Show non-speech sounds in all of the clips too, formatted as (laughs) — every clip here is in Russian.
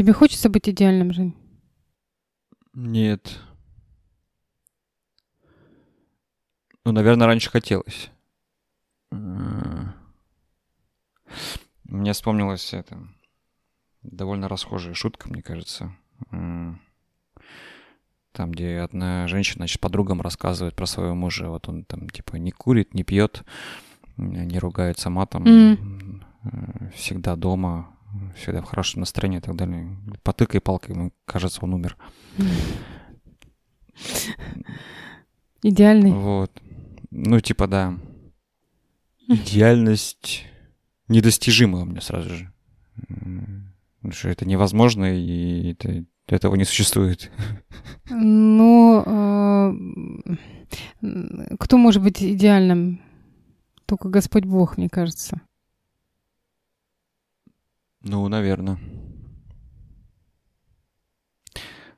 Тебе хочется быть идеальным, Жень? Нет. Ну, наверное, раньше хотелось. Мне вспомнилась это довольно расхожая шутка, мне кажется. Там, где одна женщина, значит, подругам рассказывает про своего мужа. Вот он там, типа, не курит, не пьет, не ругается матом, mm. всегда дома, всегда в хорошем настроении и так далее. Потыкай палкой, ему кажется, он умер. (laughs) Идеальный. Вот. Ну, типа, да. (laughs) Идеальность недостижима у меня сразу же. Потому что это невозможно, и это, этого не существует. Ну, э, кто может быть идеальным? Только Господь Бог, мне кажется. Ну, наверное.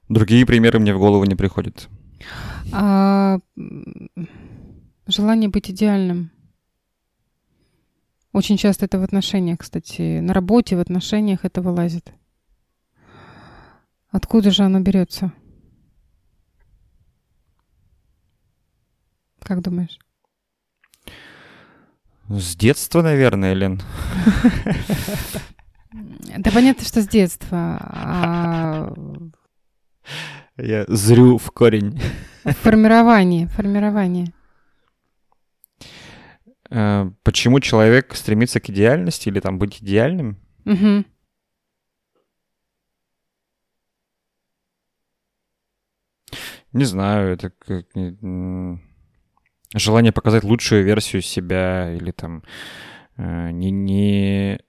Другие примеры мне в голову не приходят. А, желание быть идеальным. Очень часто это в отношениях, кстати. На работе, в отношениях это вылазит. Откуда же оно берется? Как думаешь? С детства, наверное, Лен. (laughs) Да понятно, что с детства. А... Я зрю в корень. Формирование, формирование. Э, почему человек стремится к идеальности или там быть идеальным? Угу. Не знаю, это как желание показать лучшую версию себя или там э, не не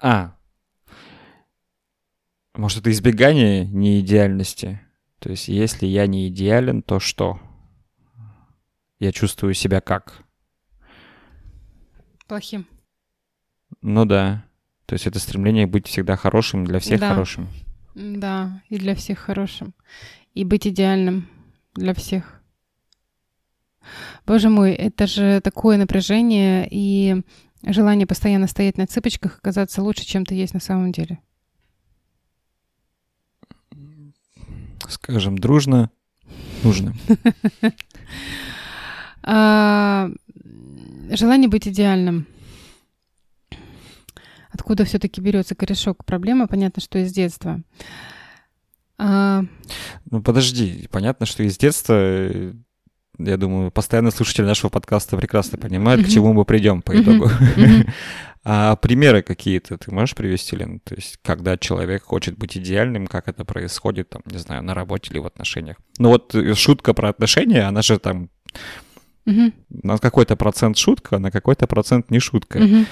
а может это избегание неидеальности. То есть если я не идеален, то что? Я чувствую себя как? Плохим. Ну да. То есть это стремление быть всегда хорошим, для всех да. хорошим. Да, и для всех хорошим. И быть идеальным для всех. Боже мой, это же такое напряжение и желание постоянно стоять на цыпочках и казаться лучше, чем ты есть на самом деле. Скажем дружно, нужно. (laughs) А, желание быть идеальным. Откуда все-таки берется корешок проблемы? Понятно, что из детства. А... Ну подожди, понятно, что из детства, э, я думаю, постоянно слушатели нашего подкаста прекрасно понимают, к чему мы придем по итогу. А примеры какие-то ты можешь привести, Лен? То есть, когда человек хочет быть идеальным, как это происходит, там, не знаю, на работе или в отношениях. Ну вот э, шутка про отношения, она же там Угу. На какой-то процент шутка, на какой-то процент не шутка. Угу.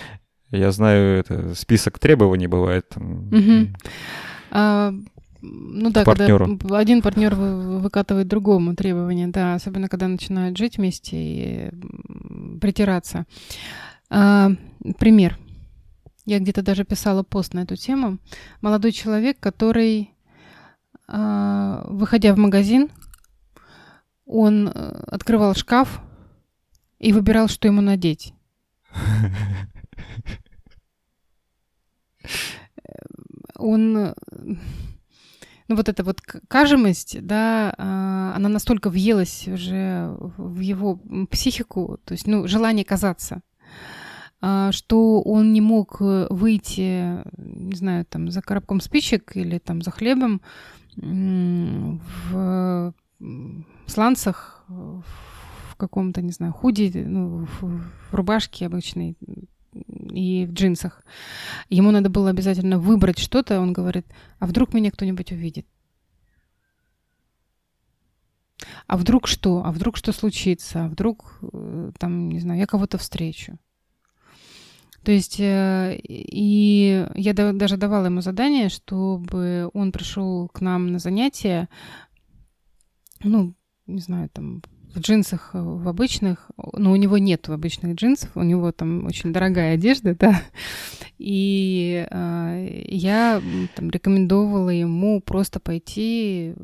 Я знаю, это список требований бывает. Там, угу. а, ну да, партнеру. когда один партнер выкатывает другому требования, да, особенно когда начинают жить вместе и притираться. А, пример. Я где-то даже писала пост на эту тему. Молодой человек, который, а, выходя в магазин, он э, открывал шкаф, и выбирал, что ему надеть. Он ну вот эта вот кажемость, да, а, она настолько въелась уже в его психику, то есть, ну, желание казаться, что он не мог выйти, не знаю, там, за коробком спичек или там за хлебом в сланцах, в каком-то, не знаю, худи, ну, в, рубашке обычной и в джинсах. Ему надо было обязательно выбрать что-то. Он говорит, а вдруг меня кто-нибудь увидит? А вдруг что? А вдруг что случится? А вдруг, э, там, не знаю, я кого-то встречу? То есть, э, и я даже давала ему задание, чтобы он пришел к нам на занятия, ну, не знаю, там, в джинсах, э, в обычных, но у него нет обычных джинсов, у него там очень дорогая одежда, (laughs) да. И э, я там рекомендовала ему просто пойти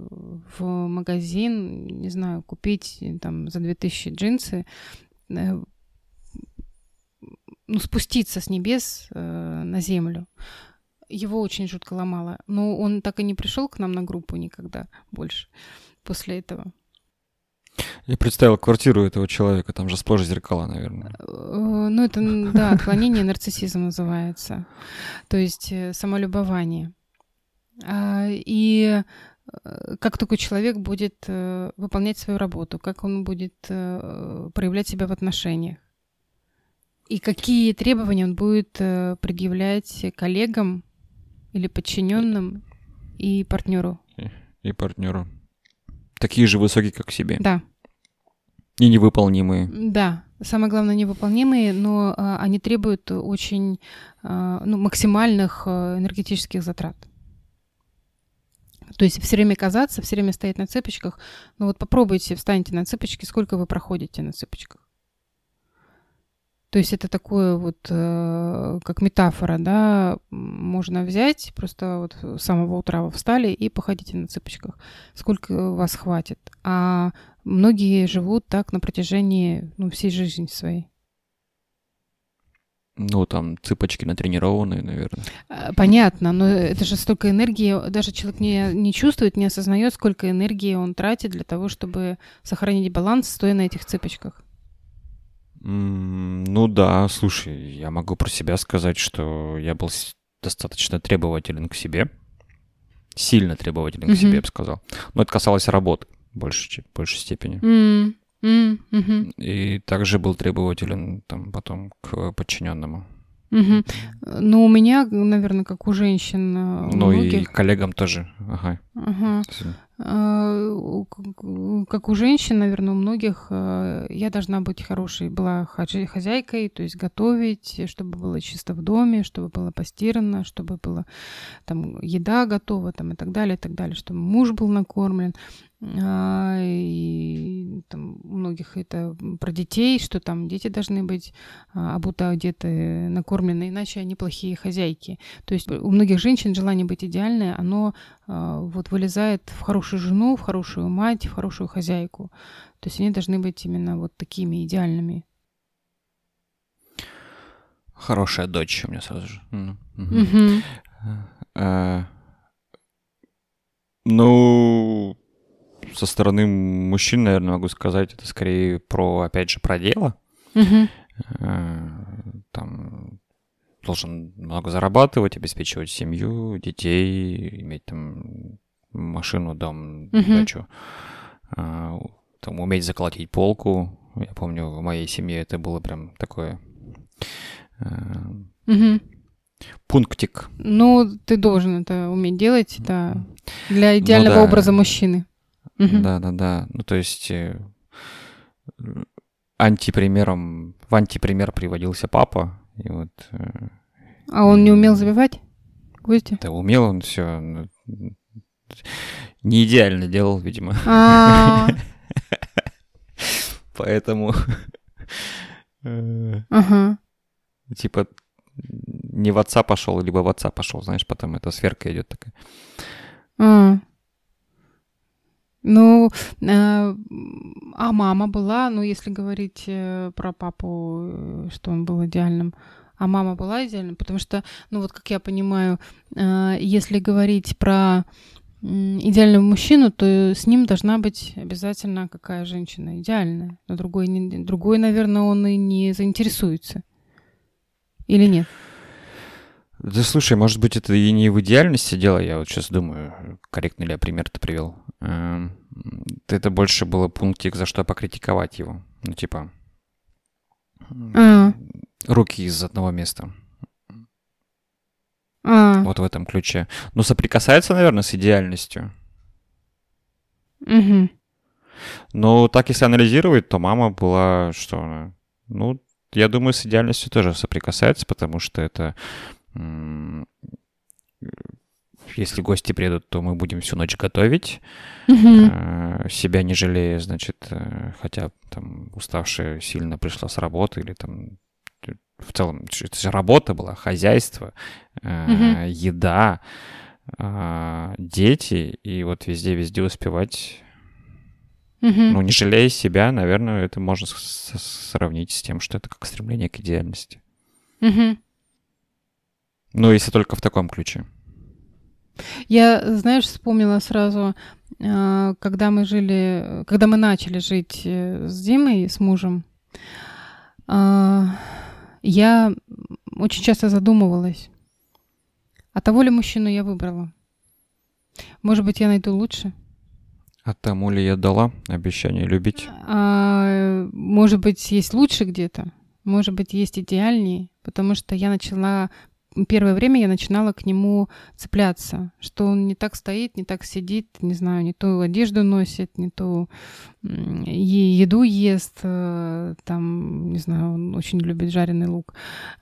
в магазин, не знаю, купить там за 2000 джинсы, э, ну, спуститься с небес э, на землю. его очень жутко ломало. Но он так и не пришел к нам на группу никогда больше после этого. Я представил квартиру этого человека, там же сплошь зеркала, наверное. Э, ну, это, да, отклонение нарциссизм называется. То есть э, самолюбование. А, и э, как такой человек будет выполнять свою работу, как он будет проявлять себя в отношениях. И какие требования он будет предъявлять коллегам или подчиненным и партнеру. И, партнеру. Такие же высокие, как себе. Да. И невыполнимые. Да, самое главное, невыполнимые, но а, они требуют очень а, ну, максимальных энергетических затрат. То есть все время казаться, все время стоять на цепочках. Ну вот попробуйте, встаньте на цепочки, сколько вы проходите на цепочках. То есть это такое вот, э, как метафора, да, можно взять, просто вот с самого утра встали и походите на цыпочках, сколько вас хватит. А многие живут так на протяжении ну, всей жизни своей. Ну, там цыпочки натренированные, наверное. Э, понятно, но это же столько энергии, даже человек не, не чувствует, не осознает, сколько энергии он тратит для того, чтобы сохранить баланс, стоя на этих цыпочках. Ну да, слушай, я могу про себя сказать, что я был достаточно требователен к себе. Сильно требователен mm-hmm. к себе, я бы сказал. Но это касалось работы в большей, в большей степени. Mm-hmm. Mm-hmm. И также был требователен там потом к подчиненному. Угу. Ну, у меня, наверное, как у женщин. Э, ну многих... и коллегам тоже. Ага. Ага. А, как у женщин, наверное, у многих э, я должна быть хорошей, была хозяйкой, то есть готовить, чтобы было чисто в доме, чтобы было постирано, чтобы была там еда готова, там и так далее, и так далее, чтобы муж был накормлен. А, и там, у многих это про детей, что там дети должны быть а, обуты, одеты, накормлены, иначе они плохие хозяйки. То есть у многих женщин желание быть идеальной, оно а, вот вылезает в хорошую жену, в хорошую мать, в хорошую хозяйку. То есть они должны быть именно вот такими идеальными. Хорошая дочь у меня сразу же. Угу. Ну, со стороны мужчин, наверное, могу сказать, это скорее про, опять же, про дело. Угу. Там должен много зарабатывать, обеспечивать семью, детей, иметь там машину, дом, угу. дачу, а, там уметь заколотить полку. Я помню, в моей семье это было прям такое угу. пунктик. Ну, ты должен это уметь делать, да, для идеального ну, да. образа мужчины. Да-да-да. Ну, то есть э, антипримером, в антипример приводился папа, и вот... Э, а он не умел забивать гвозди? Да, умел он все. Ну, не идеально делал, видимо. А. (laughs) Поэтому... Э, ага. Типа не в отца пошел, либо в отца пошел, знаешь, потом эта сверка идет такая. Ну, э, а мама была, ну, если говорить э, про папу, э, что он был идеальным, а мама была идеальным, потому что, ну, вот как я понимаю, э, если говорить про идеального мужчину, то с ним должна быть обязательно какая женщина идеальная. Но другой, другой, наверное, он и не заинтересуется. Или нет? Да слушай, может быть, это и не в идеальности дело, я вот сейчас думаю, корректно ли я пример-то привел. Эм, это больше было пунктик, за что покритиковать его. Ну, типа, а. руки из одного места. А. Вот в этом ключе. Но соприкасается, наверное, с идеальностью. Угу. Но так, если анализировать, то мама была, что она? Ну, я думаю, с идеальностью тоже соприкасается, потому что это если гости приедут, то мы будем всю ночь готовить, uh себя не жалея, значит, э, хотя там уставшая сильно пришла с работы или там в целом это же работа была, хозяйство, uh еда, а, дети, и вот везде-везде успевать. uh Ну, не жалея себя, наверное, это можно сравнить с тем, что это как стремление к идеальности. uh Ну, если только в таком ключе. Я, знаешь, вспомнила сразу, а, когда мы жили, когда мы начали жить э, с Димой, с мужем, а, я очень часто задумывалась, а того ли мужчину я выбрала? Может быть, я найду лучше? А тому ли я дала обещание любить? А, может быть, есть лучше где-то? Может быть, есть идеальнее? Потому что я начала первое время я начинала к нему цепляться, что он не так стоит, не так сидит, не знаю, не ту одежду носит, не ту еду ест, э, там, не знаю, он очень любит жареный лук.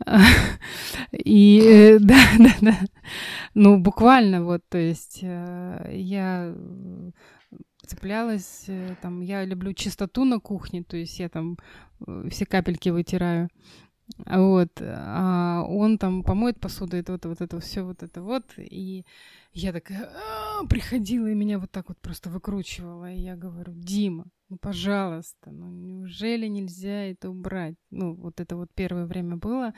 (laughs) И э, (laughs) да, да, да. Ну, буквально вот, то есть э, я цеплялась, там, я люблю чистоту на кухне, то есть я там все капельки вытираю. Вот, а он там помоет посуду, это вот, вот это все, вот это вот, и я такая «А, приходила и меня вот так вот просто выкручивала, и я говорю, Дима, ну пожалуйста, ну неужели нельзя это убрать? Ну вот это вот первое время было,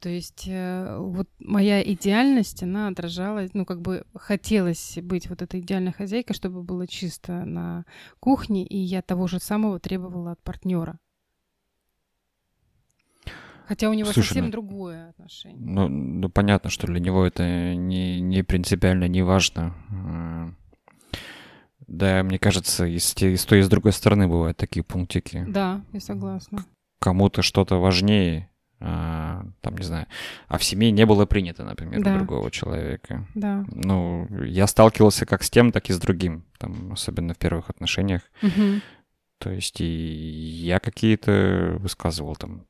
то есть э, вот моя идеальность, она отражалась, ну как бы хотелось быть вот этой идеальной хозяйкой, чтобы было чисто на кухне, и я того же самого требовала от партнера. Хотя у него Слушай, совсем ну, другое отношение. Ну, ну, понятно, что для него это не, не принципиально не важно. А, да, мне кажется, и с, и с той, и с другой стороны бывают такие пунктики. Да, я согласна. Кому-то что-то важнее, а, там, не знаю, а в семье не было принято, например, да. другого человека. Да. Ну, я сталкивался как с тем, так и с другим, там, особенно в первых отношениях. Угу. То есть и я какие-то высказывал там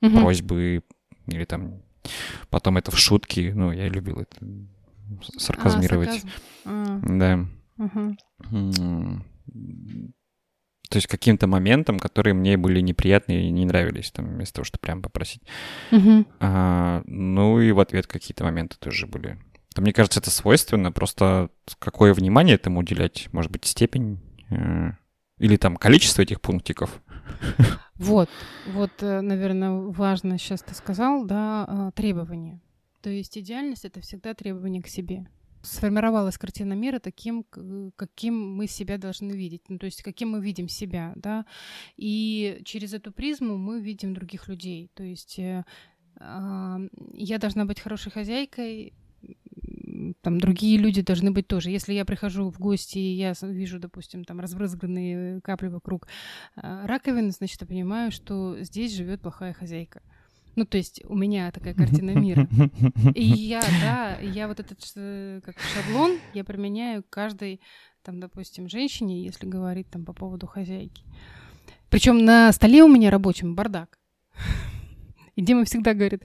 угу. просьбы или там потом это в шутки, ну, я любил это сарказмировать. А, а. Да. Угу. То есть каким-то моментам, которые мне были неприятны и не нравились, там, вместо того, чтобы прям попросить. Угу. А, ну и в ответ какие-то моменты тоже были. То, мне кажется, это свойственно, просто какое внимание этому уделять, может быть, степень э, или там количество этих пунктиков. Вот, вот, э, наверное, важно сейчас ты сказал, да, а, требования. То есть идеальность — это всегда требование к себе. Сформировалась картина мира таким, каким мы себя должны видеть, ну, то есть каким мы видим себя, да, и через эту призму мы видим других людей. То есть э, э, я должна быть хорошей хозяйкой, там другие люди должны быть тоже. Если я прихожу в гости, и я вижу, допустим, там разбрызганные капли вокруг э, раковины, значит, я понимаю, что здесь живет плохая хозяйка. Ну, то есть у меня такая картина мира. И (laughs) я, да, я вот этот э, как шаблон я применяю каждой, там, допустим, женщине, если говорить там по поводу хозяйки. Причем на столе у меня рабочем бардак. (laughs) И Дима всегда говорит,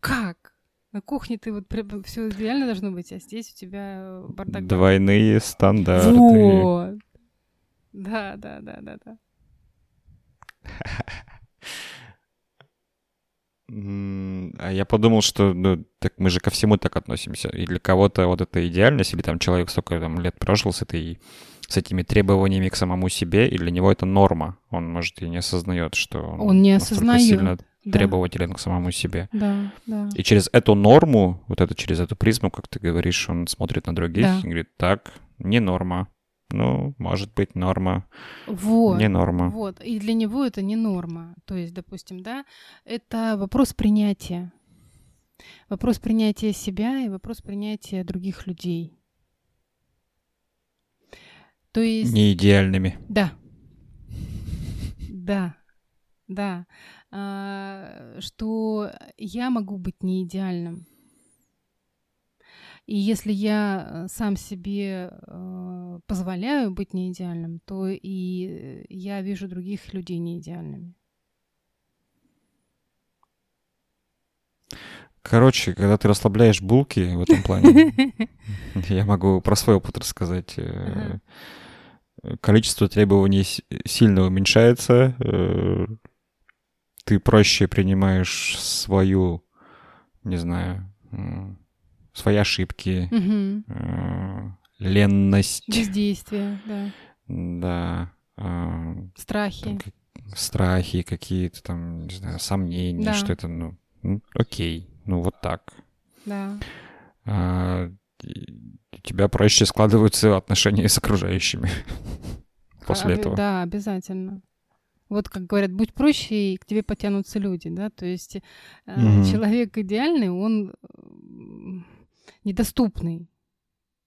как? На кухне ты вот все идеально должно быть, а здесь у тебя э, бардак. Двойные стандарты. Вот. Да, да, да, да, да. А я подумал, что ну, так мы же ко всему так относимся. И для кого-то вот эта идеальность, или там человек столько там, лет прожил с этой с этими требованиями к самому себе, и для него это норма. Он, может, и не осознает, что он, он не осознает. сильно да. требователен к самому себе. Да, да. И через эту норму, вот это через эту призму, как ты говоришь, он смотрит на других да. и говорит, так, не норма. Ну, может быть, норма. Вот. Не норма. Вот. И для него это не норма. То есть, допустим, да, это вопрос принятия. Вопрос принятия себя и вопрос принятия других людей. То есть... Не идеальными. Да. Да. Да. А, что я могу быть не идеальным. И если я э, сам себе э, позволяю быть не идеальным, то и я вижу других людей не идеальными. Короче, когда ты расслабляешь булки в этом плане, (laughs) я могу про свой опыт рассказать. Э, количество требований сильно уменьшается, ты проще принимаешь свою, не знаю, свои ошибки, угу. ленность. Бездействие, да. Да. А, страхи. Там, страхи какие-то там, не знаю, сомнения, да. что это, ну, ну, окей, ну вот так. Да. А, у тебя проще складываются отношения с окружающими (laughs) после а, этого. Да, обязательно. Вот как говорят, будь проще, и к тебе потянутся люди, да, то есть угу. человек идеальный, он недоступный,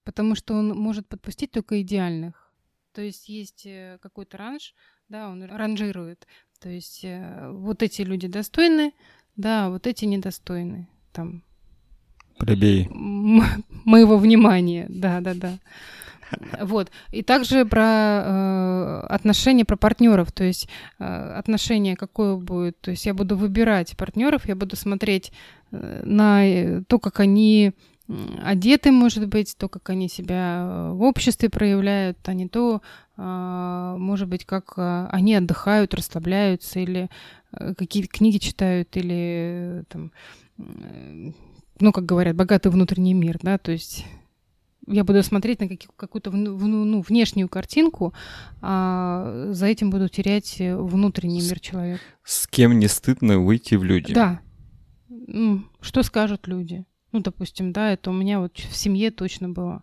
потому что он может подпустить только идеальных. То есть есть э, какой-то ранж, да, он ранжирует. То есть э, вот эти люди достойны, да, вот эти недостойны. Там Плебей. (laughs) моего внимания, да, да, да. (laughs) Вот. И также про э, отношения, про партнеров. То есть э, отношение какое будет. То есть я буду выбирать партнеров, я буду смотреть э, на э, то, как они одеты, может быть, то, как они себя э, в обществе проявляют, а не то, может быть, как они отдыхают, расслабляются, или какие книги читают, или там, ну, как говорят, богатый внутренний мир, да, то есть я буду смотреть на какую-то ну, внешнюю картинку, а за этим буду терять внутренний мир человека. С кем не стыдно выйти в люди? Да. Что скажут люди? Ну, допустим, да, это у меня вот в семье точно было.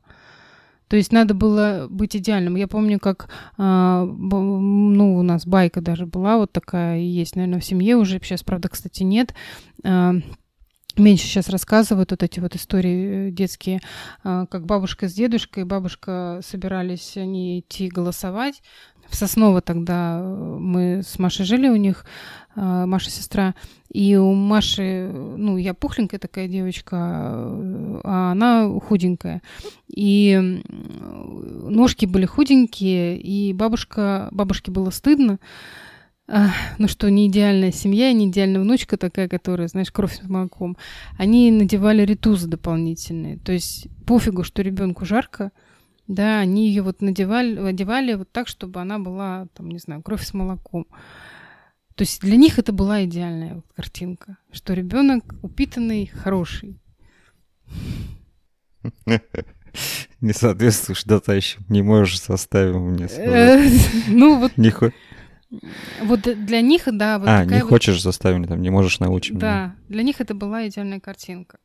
То есть надо было быть идеальным. Я помню, как, а, ну, у нас байка даже была вот такая, и есть, наверное, в семье уже. Сейчас, правда, кстати, нет. А, меньше сейчас рассказывают вот эти вот истории э, детские, а, как бабушка с дедушкой, бабушка собирались они идти голосовать. В Сосново тогда э, мы с Машей жили у них, а, Маша сестра, и у Маши, ну, я пухленькая такая девочка, а она худенькая. И ножки были худенькие, и бабушка, бабушке было стыдно, ну что, не идеальная семья, не идеальная внучка такая, которая, знаешь, кровь с молоком. Они надевали ритузы дополнительные. То есть пофигу, что ребенку жарко, да, они ее вот надевали, одевали вот так, чтобы она была, там, не знаю, кровь с молоком. То есть для них это была идеальная вот картинка, что ребенок упитанный, хороший. (laughs) Не соответствуешь датащим, не можешь составить мне (laughs) Ну вот... Вот для них, да. Вот а, не вот... хочешь заставить, там, не можешь научить. Да, для них это была идеальная картинка.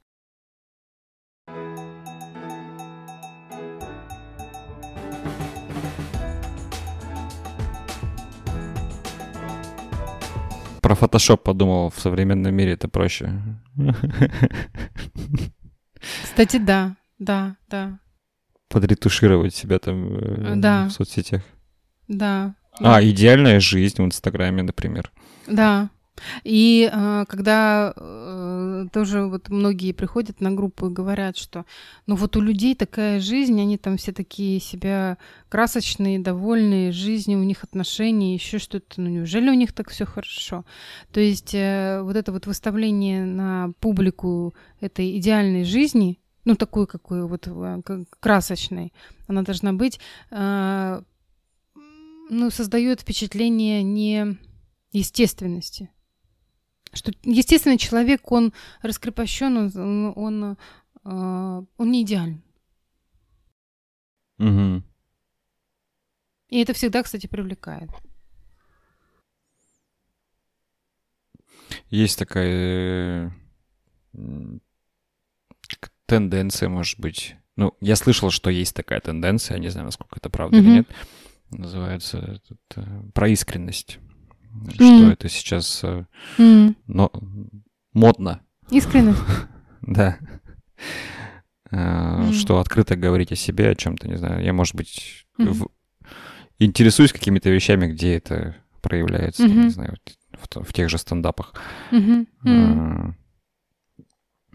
Про фотошоп подумал, в современном мире это проще. Кстати, да, да, да. Подретушировать себя там э, да. в соцсетях. Да, а, идеальная жизнь в Инстаграме, например. Да. И э, когда э, тоже вот многие приходят на группу и говорят, что ну вот у людей такая жизнь, они там все такие себя красочные, довольные жизнью, у них отношения, еще что-то, ну неужели у них так все хорошо? То есть э, вот это вот выставление на публику этой идеальной жизни, ну такой какой вот э, красочной, она должна быть, э, ну, создает впечатление не естественности. Что естественный человек, он раскрепощен, он, он, э, он не идеален. Угу. И это всегда, кстати, привлекает. Есть такая тенденция, может быть. Ну, я слышал, что есть такая тенденция, я не знаю, насколько это правда mm или нет называется этот, э, про искренность. Mm. Что это сейчас mm. но, модно. Искренность? (laughs) да. Mm. Что открыто говорить о себе, о чем-то, не знаю. Я, может быть, в... интересуюсь какими-то вещами, где это проявляется, mm-hmm. не знаю, в, в тех же стендапах. Mm-hmm.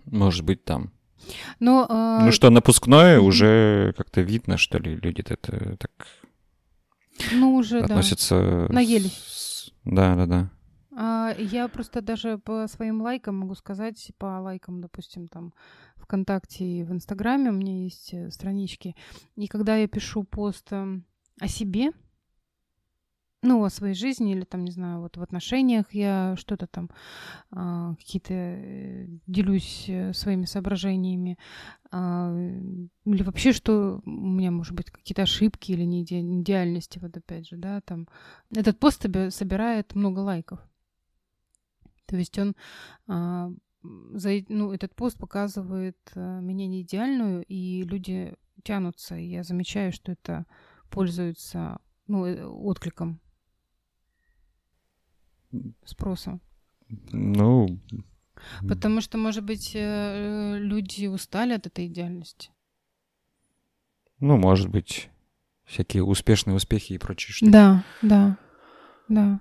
Может быть, там. Но, э... Ну что, напускное уже как-то видно, что ли, люди это так ну, уже, относятся... Да. Наели. Да, да, да. А, я просто даже по своим лайкам могу сказать, по лайкам, допустим, там ВКонтакте и в Инстаграме у меня есть э, странички. И когда я пишу пост эм, о себе, ну, о своей жизни или там, не знаю, вот в отношениях я что-то там, а, какие-то э, делюсь э, своими соображениями, а, или вообще, что у меня, может быть, какие-то ошибки или не идеальности, вот опять же, да, там. Этот пост собирает много лайков. То есть он а, за, ну, этот пост показывает меня не идеальную, и люди тянутся, и я замечаю, что это пользуется ну, э, откликом, спросом. Ну... Потому что, может быть, э, люди устали от этой идеальности. Ну, может быть, всякие успешные успехи и прочие штуки. Да, да, да.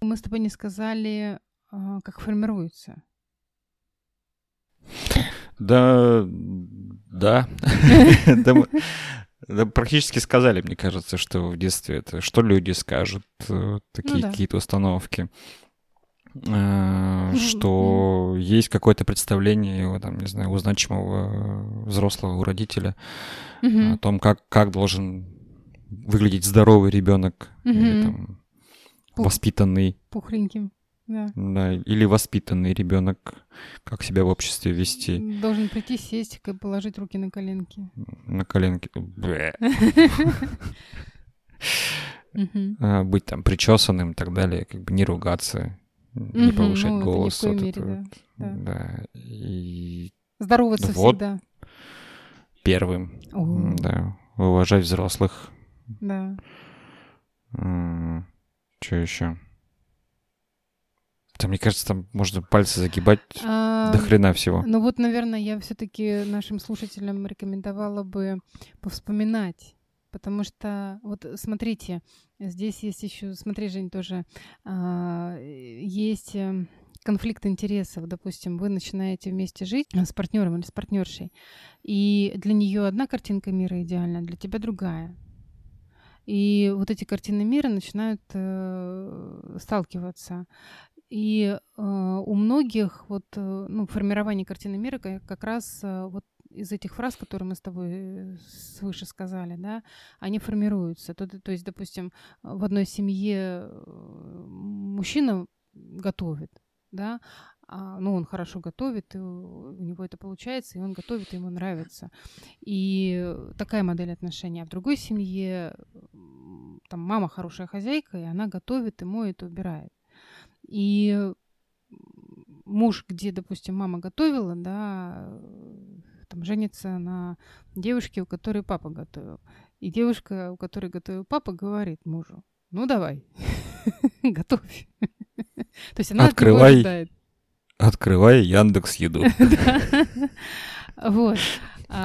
Мы с тобой не сказали, а, как формируется. Да, да. (laughs) Да, практически сказали, мне кажется, что в детстве это, что люди скажут, э, такие ну, да. какие-то установки, э, (laughs) что есть какое-то представление, там, не знаю, у значимого взрослого, у родителя о том, как, как должен выглядеть здоровый ребенок или там воспитанный. Пухленьким. Да. да. Или воспитанный ребенок, как себя в обществе вести. Должен прийти, сесть, положить руки на коленки. На коленки. А, быть там причесанным и так далее, как бы не ругаться, не повышать ну, голос. Да. И... Здороваться всегда. Первым. Да. Уважать взрослых. Да. Что еще? Там, мне кажется, там можно пальцы загибать а, до хрена всего. Ну вот, наверное, я все-таки нашим слушателям рекомендовала бы повспоминать. Потому что, вот смотрите, здесь есть еще, смотри, Жень, тоже а, есть э, конфликт интересов. Допустим, вы начинаете вместе жить с партнером или с партнершей, и для нее одна картинка мира идеальна, для тебя другая. И вот эти картины мира начинают э, сталкиваться. И э, у многих вот э, ну, формирование картины мира как, раз э, вот из этих фраз, которые мы с тобой э, свыше сказали, да, они формируются. То, то есть, допустим, в одной семье э, мужчина готовит, да, а, ну, он хорошо готовит, у него это получается, и он готовит, и ему нравится. И такая модель отношений. А в другой семье там мама хорошая хозяйка, и она готовит, и моет, и убирает. И муж, где, допустим, мама готовила, да, там женится на девушке, у которой папа готовил. И девушка, у которой готовил папа, говорит мужу, ну давай, (laughs) готовь. То есть она открывай, открывай Яндекс Еду. (laughs) Вот.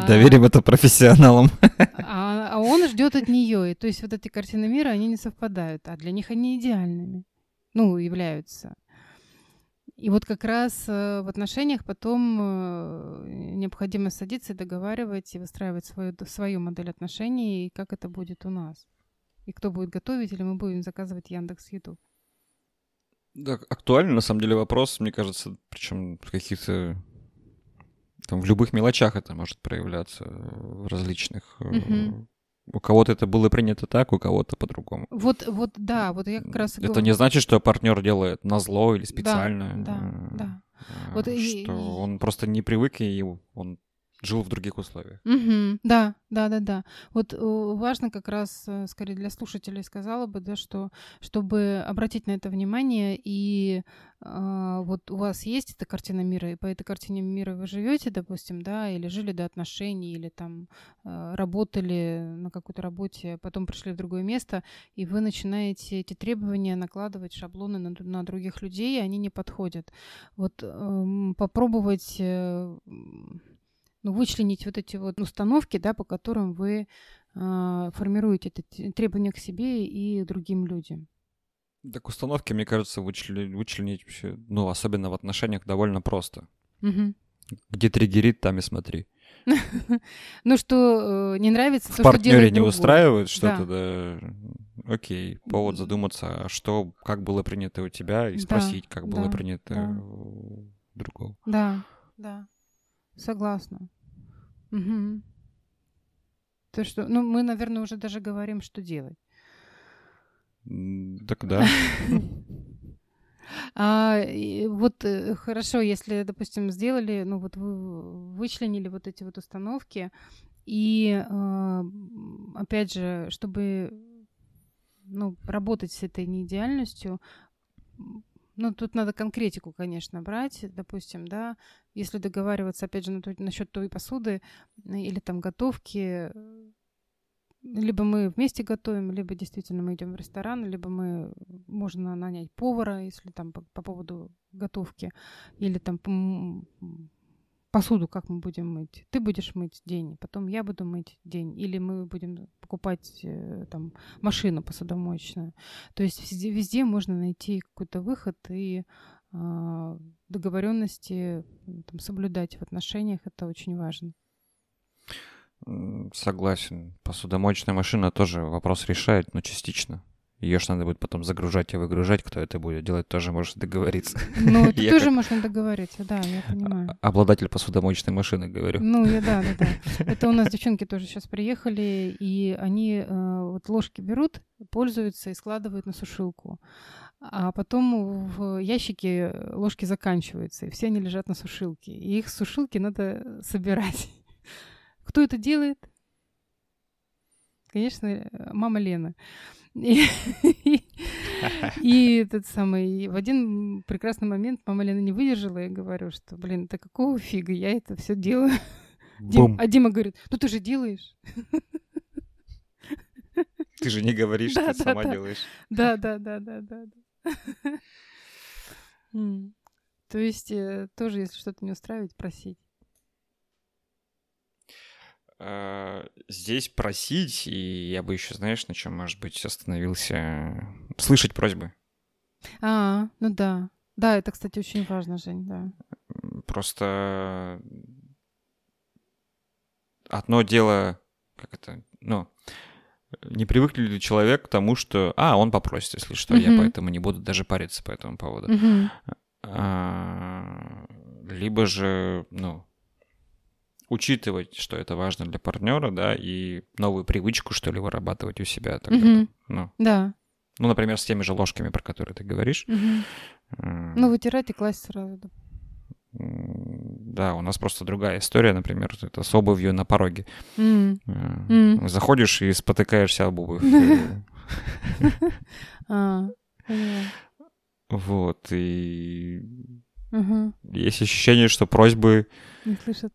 Доверим это профессионалам. А, а он ждет от нее. И то есть вот эти картины мира, они не совпадают, а для них они идеальными ну, являются. И вот как раз э, в отношениях потом э, необходимо садиться и договаривать и выстраивать свою, свою модель отношений, и как это будет у нас. И кто будет готовить, или мы будем заказывать Яндекс Еду. Да, актуальный на самом деле вопрос, мне кажется, причем в каких-то там в любых мелочах это может проявляться в различных угу. У кого-то это было принято так, у кого-то по-другому. Вот, вот, да, вот я как раз. Это говорю. не значит, что партнер делает на зло или специально. Да, да, да. Вот что и, он просто не привык и он жил в других условиях. Угу, да, да, да, да. Вот э, важно как раз, э, скорее для слушателей сказала бы, да, что чтобы обратить на это внимание и э, вот у вас есть эта картина мира, и по этой картине мира вы живете, допустим, да, или жили до отношений, или там э, работали на какой-то работе, потом пришли в другое место, и вы начинаете эти требования накладывать шаблоны на, на других людей, и они не подходят. Вот э, попробовать ну, вычленить вот эти вот установки, да, по которым вы э, формируете это требования к себе и другим людям. Так установки, мне кажется, вычленить, вычленить вообще, ну, особенно в отношениях, довольно просто. Угу. Где триггерит, там и смотри. (laughs) Ну, что э, не нравится, В партнере не устраивает что-то, да. Окей, повод задуматься, а что, как было принято у тебя, и спросить, как было принято у другого. Да, да, согласна. Угу. То, что, ну, мы, наверное, уже даже говорим, что делать. Так да. (laughs) А, вот э, хорошо, если, допустим, сделали, ну вот вы вычленили вот эти вот установки, и э, опять же, чтобы ну, работать с этой неидеальностью, ну, тут надо конкретику, конечно, брать, допустим, да, если договариваться, опять же, на насчет той посуды или там готовки, либо мы вместе готовим, либо действительно мы идем в ресторан, либо мы можно нанять повара, если там по, по поводу готовки, или там посуду как мы будем мыть. Ты будешь мыть день, потом я буду мыть день, или мы будем покупать э, там машину посудомоечную. То есть везде, везде можно найти какой-то выход и э, договоренности там, соблюдать в отношениях. Это очень важно. Согласен. Посудомоечная машина тоже вопрос решает, но частично. Ее ж надо будет потом загружать и выгружать. Кто это будет делать, тоже может договориться. Ну, это (laughs) тоже можно договориться, да, я понимаю. Обладатель посудомоечной машины, говорю. Ну, я, да, да, да. (laughs) Это у нас девчонки тоже сейчас приехали, и они э, вот ложки берут, пользуются и складывают на сушилку. А потом в ящике ложки заканчиваются, и все они лежат на сушилке. И их сушилки надо собирать. (laughs) Кто это делает? Конечно, мама Лена. И, (laughs) и этот самый, в один прекрасный момент мама Лена не выдержала и говорю, что, блин, это какого фига я это все делаю? Дим, а Дима говорит, ну ты же делаешь. Ты же не говоришь, да, ты да, сама да. делаешь. Да, да, да, да, да. (laughs) То есть э, тоже, если что-то не устраивает, просить. А, здесь просить, и я бы еще, знаешь, на чем, может быть, остановился, слышать просьбы. А, ну да. Да, это, кстати, очень важно, Жень, да. Просто одно дело, как это, ну, не привык ли человек к тому, что, а, он попросит, если что, uh-huh. я поэтому не буду даже париться по этому поводу. Uh-huh. А, либо же, ну, учитывать, что это важно для партнера, да, и новую привычку, что ли, вырабатывать у себя. Тогда, угу. ну. Да. Ну, например, с теми же ложками, про которые ты говоришь. Угу. Ну, вытирать и класть сразу. Да. Да, у нас просто другая история, например, это с обувью на пороге. Mm. Mm. Заходишь и спотыкаешься об обувь. (laughs) А, вот, и есть ощущение, что просьбы... Не слышат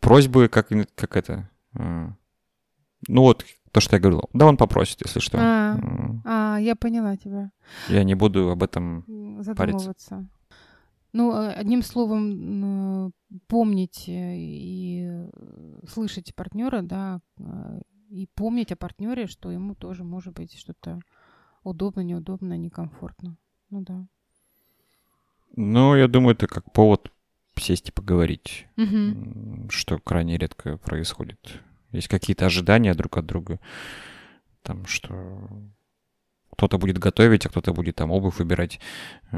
просьбы, как, как это... А, ну вот, то, что я говорил. Да, он попросит, если что. А, а я поняла тебя. Я не буду об этом париться. Ну, э, одним словом, помнить э, и слышать партнера, да, э, и помнить о партнере, что ему тоже может быть что-то удобно, неудобно, некомфортно. Ну да. Ну, я думаю, это как повод сесть и поговорить, угу. что крайне редко происходит. Есть какие-то ожидания друг от друга, там, что кто-то будет готовить, а кто-то будет там обувь выбирать, э,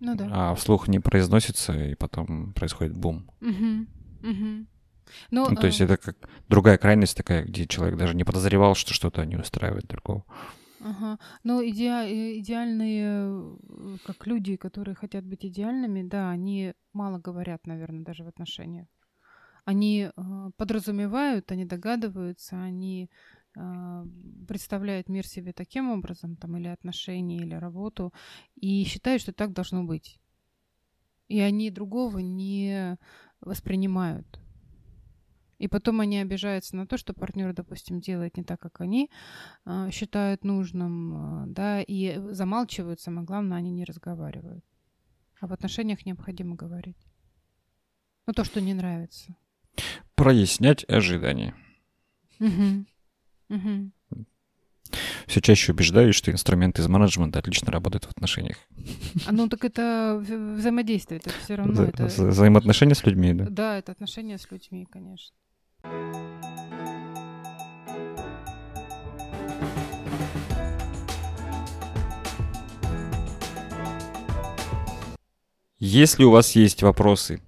ну, да. а вслух не произносится, и потом происходит бум. Угу. Угу. Ну, ну, то есть это как другая крайность такая, где человек даже не подозревал, что что-то не устраивает другого. Ага. Но иде- э, идеальные, э, как люди, которые хотят быть идеальными, да, они мало говорят, наверное, даже в отношениях. Они э, подразумевают, они догадываются, они э, представляют мир себе таким образом, там, или отношения, или работу, и считают, что так должно быть. И они другого не воспринимают. И потом они обижаются на то, что партнер, допустим, делает не так, как они э, считают нужным, э, да, и замалчивают, самое главное, они не разговаривают. А в отношениях необходимо говорить. Ну, то, что не нравится. Прояснять ожидания. Угу. Угу. Все чаще убеждаюсь, что инструмент из менеджмента отлично работает в отношениях. А ну так это взаимодействие, это все равно. Вза- это... Взаимоотношения с людьми, да? Да, это отношения с людьми, конечно. Если у вас есть вопросы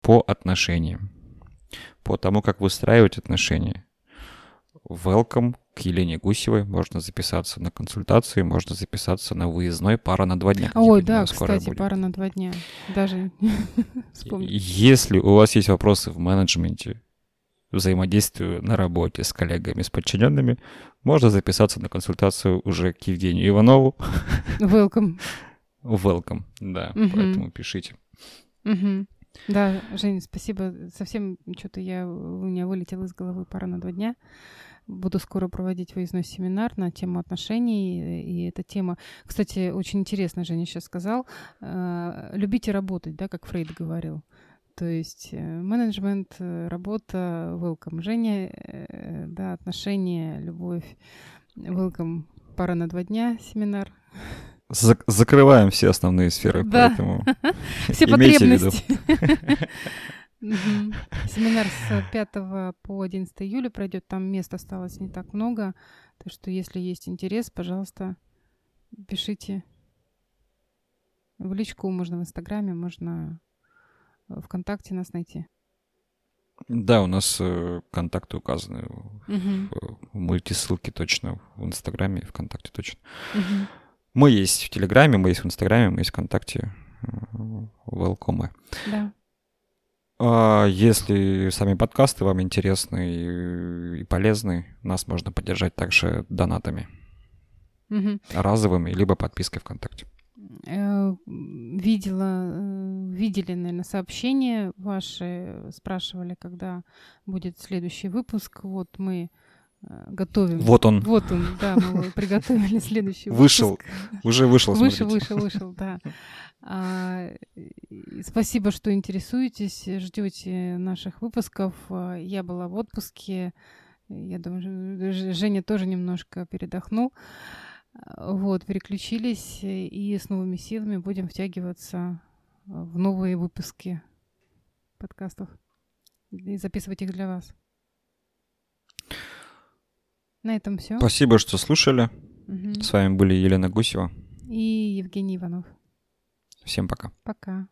по отношениям, по тому, как выстраивать отношения, welcome к Елене Гусевой. Можно записаться на консультации, можно записаться на выездной пара на два дня. Ой, да, кстати, будет. пара на два дня. Даже (laughs) Если у вас есть вопросы в менеджменте, взаимодействию на работе с коллегами, с подчиненными, можно записаться на консультацию уже к Евгению Иванову. Welcome. Welcome, да, угу. поэтому пишите. Угу. Да, Женя, спасибо. Совсем что-то я у меня вылетел из головы пара на два дня. Буду скоро проводить выездной семинар на тему отношений. И эта тема, кстати, очень интересно, Женя сейчас сказал. Э, любите работать, да, как Фрейд говорил. То есть э, менеджмент, э, работа, welcome. Женя, да, отношения, любовь, welcome. Пара на два дня семинар. Зак- закрываем все основные сферы, да. поэтому (laughs) все потребности. (laughs) Семинар с 5 по 11 июля пройдет. Там мест осталось не так много. Так что, если есть интерес, пожалуйста, пишите в личку, можно в Инстаграме, можно ВКонтакте нас найти. Да, у нас э, контакты указаны угу. в, в мультисылке точно, в Инстаграме и ВКонтакте точно. Угу. Мы есть в Телеграме, мы есть в Инстаграме, мы есть ВКонтакте. Welcome. Да. А если сами подкасты вам интересны и полезны, нас можно поддержать также донатами. Угу. Разовыми, либо подпиской ВКонтакте. Видела, э, видели, наверное, сообщения ваши, спрашивали, когда будет следующий выпуск. Вот мы Э, готовим. Вот он. Вот он, да, мы приготовили следующий Вышел, выпуск. уже вышел, Вышел, вышел, вышел, да. А, спасибо, что интересуетесь, ждете наших выпусков. А, я была в отпуске. Я думаю, Женя тоже немножко передохнул. Вот, переключились и с новыми силами будем втягиваться в новые выпуски подкастов и записывать их для вас. На этом все. Спасибо, что слушали. Угу. С вами были Елена Гусева и Евгений Иванов. Всем пока. Пока.